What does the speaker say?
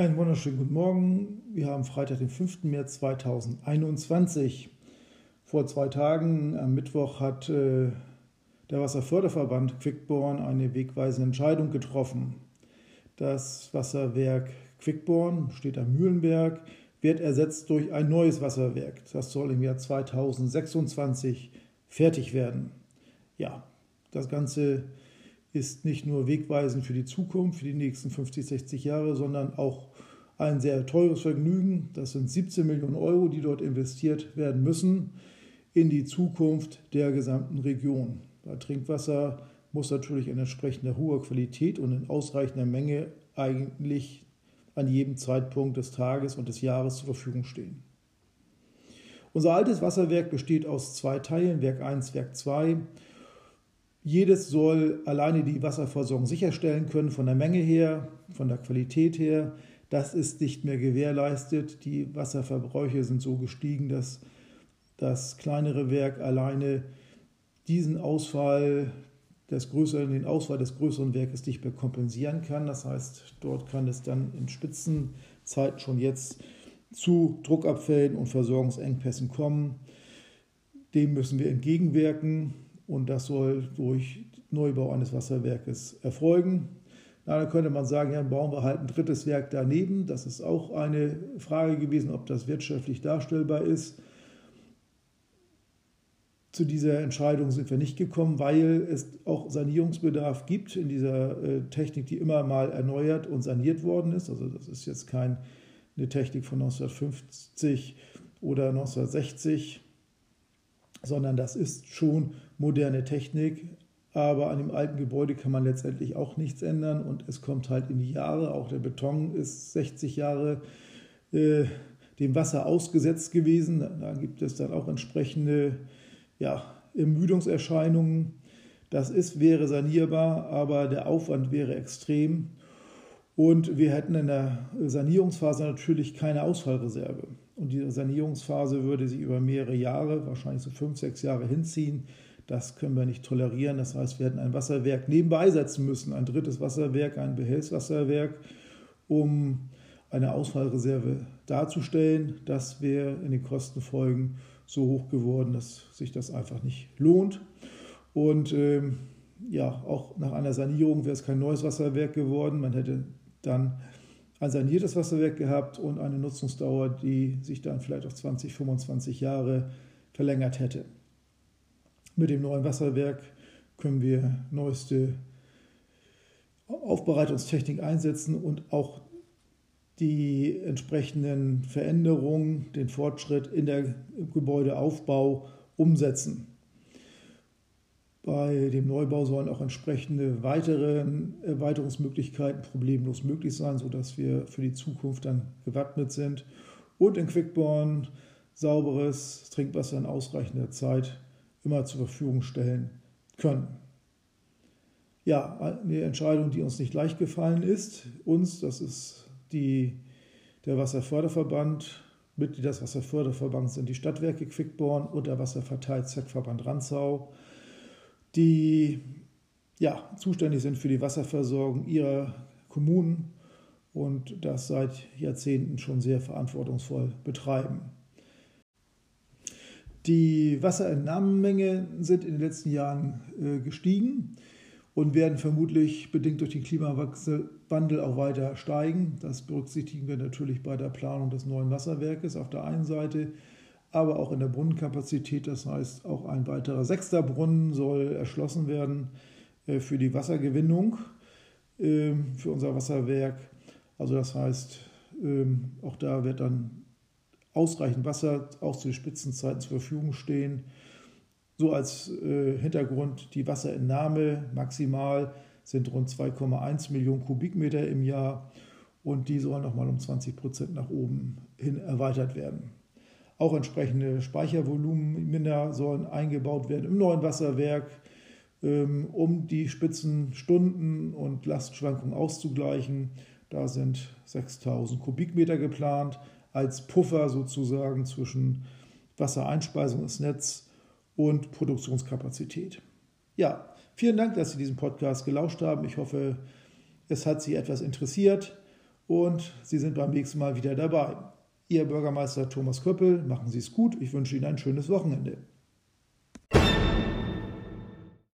Einen wunderschönen guten Morgen. Wir haben Freitag, den 5. März 2021. Vor zwei Tagen, am Mittwoch, hat äh, der Wasserförderverband Quickborn eine wegweisende Entscheidung getroffen. Das Wasserwerk Quickborn steht am Mühlenberg, wird ersetzt durch ein neues Wasserwerk. Das soll im Jahr 2026 fertig werden. Ja, das Ganze ist nicht nur wegweisend für die Zukunft, für die nächsten 50, 60 Jahre, sondern auch ein sehr teures Vergnügen. Das sind 17 Millionen Euro, die dort investiert werden müssen in die Zukunft der gesamten Region. Bei Trinkwasser muss natürlich in entsprechender hoher Qualität und in ausreichender Menge eigentlich an jedem Zeitpunkt des Tages und des Jahres zur Verfügung stehen. Unser altes Wasserwerk besteht aus zwei Teilen, Werk 1, Werk 2. Jedes soll alleine die Wasserversorgung sicherstellen können, von der Menge her, von der Qualität her. Das ist nicht mehr gewährleistet. Die Wasserverbräuche sind so gestiegen, dass das kleinere Werk alleine diesen Ausfall des größeren, den Ausfall des größeren Werkes nicht mehr kompensieren kann. Das heißt, dort kann es dann in Spitzenzeiten schon jetzt zu Druckabfällen und Versorgungsengpässen kommen. Dem müssen wir entgegenwirken. Und das soll durch Neubau eines Wasserwerkes erfolgen. Na, dann könnte man sagen, ja, bauen wir halt ein drittes Werk daneben. Das ist auch eine Frage gewesen, ob das wirtschaftlich darstellbar ist. Zu dieser Entscheidung sind wir nicht gekommen, weil es auch Sanierungsbedarf gibt in dieser äh, Technik, die immer mal erneuert und saniert worden ist. Also das ist jetzt keine Technik von 1950 oder 1960, sondern das ist schon moderne Technik. Aber an dem alten Gebäude kann man letztendlich auch nichts ändern und es kommt halt in die Jahre. Auch der Beton ist 60 Jahre äh, dem Wasser ausgesetzt gewesen. Da gibt es dann auch entsprechende ja, Ermüdungserscheinungen. Das ist, wäre sanierbar, aber der Aufwand wäre extrem. Und wir hätten in der Sanierungsphase natürlich keine Ausfallreserve. Und diese Sanierungsphase würde sich über mehrere Jahre, wahrscheinlich so fünf, sechs Jahre hinziehen. Das können wir nicht tolerieren. Das heißt, wir hätten ein Wasserwerk nebenbei setzen müssen, ein drittes Wasserwerk, ein Behelfswasserwerk, um eine Ausfallreserve darzustellen. Das wäre in den Kostenfolgen so hoch geworden, dass sich das einfach nicht lohnt. Und ähm, ja, auch nach einer Sanierung wäre es kein neues Wasserwerk geworden. Man hätte dann ein saniertes Wasserwerk gehabt und eine Nutzungsdauer, die sich dann vielleicht auf 20, 25 Jahre verlängert hätte. Mit dem neuen Wasserwerk können wir neueste Aufbereitungstechnik einsetzen und auch die entsprechenden Veränderungen, den Fortschritt in der Gebäudeaufbau umsetzen. Bei dem Neubau sollen auch entsprechende weitere Erweiterungsmöglichkeiten problemlos möglich sein, sodass wir für die Zukunft dann gewappnet sind und in Quickborn sauberes Trinkwasser in ausreichender Zeit immer zur Verfügung stellen können. Ja, eine Entscheidung, die uns nicht leicht gefallen ist. Uns, das ist die, der Wasserförderverband, Mitglieder des Wasserförderverbands sind die Stadtwerke Quickborn und der Wasserverteilzweckverband Ranzau die ja, zuständig sind für die Wasserversorgung ihrer Kommunen und das seit Jahrzehnten schon sehr verantwortungsvoll betreiben. Die Wasserentnahmemengen sind in den letzten Jahren äh, gestiegen und werden vermutlich bedingt durch den Klimawandel auch weiter steigen. Das berücksichtigen wir natürlich bei der Planung des neuen Wasserwerkes auf der einen Seite aber auch in der Brunnenkapazität. Das heißt, auch ein weiterer sechster Brunnen soll erschlossen werden äh, für die Wassergewinnung ähm, für unser Wasserwerk. Also das heißt, ähm, auch da wird dann ausreichend Wasser auch zu Spitzenzeiten zur Verfügung stehen. So als äh, Hintergrund die Wasserentnahme maximal sind rund 2,1 Millionen Kubikmeter im Jahr und die sollen nochmal um 20 Prozent nach oben hin erweitert werden. Auch entsprechende Speichervolumina sollen eingebaut werden im neuen Wasserwerk, ähm, um die Spitzenstunden und Lastschwankungen auszugleichen. Da sind 6000 Kubikmeter geplant als Puffer sozusagen zwischen Wassereinspeisung ins Netz und Produktionskapazität. Ja, vielen Dank, dass Sie diesen Podcast gelauscht haben. Ich hoffe, es hat Sie etwas interessiert und Sie sind beim nächsten Mal wieder dabei. Ihr Bürgermeister Thomas Köppel, machen Sie es gut. Ich wünsche Ihnen ein schönes Wochenende.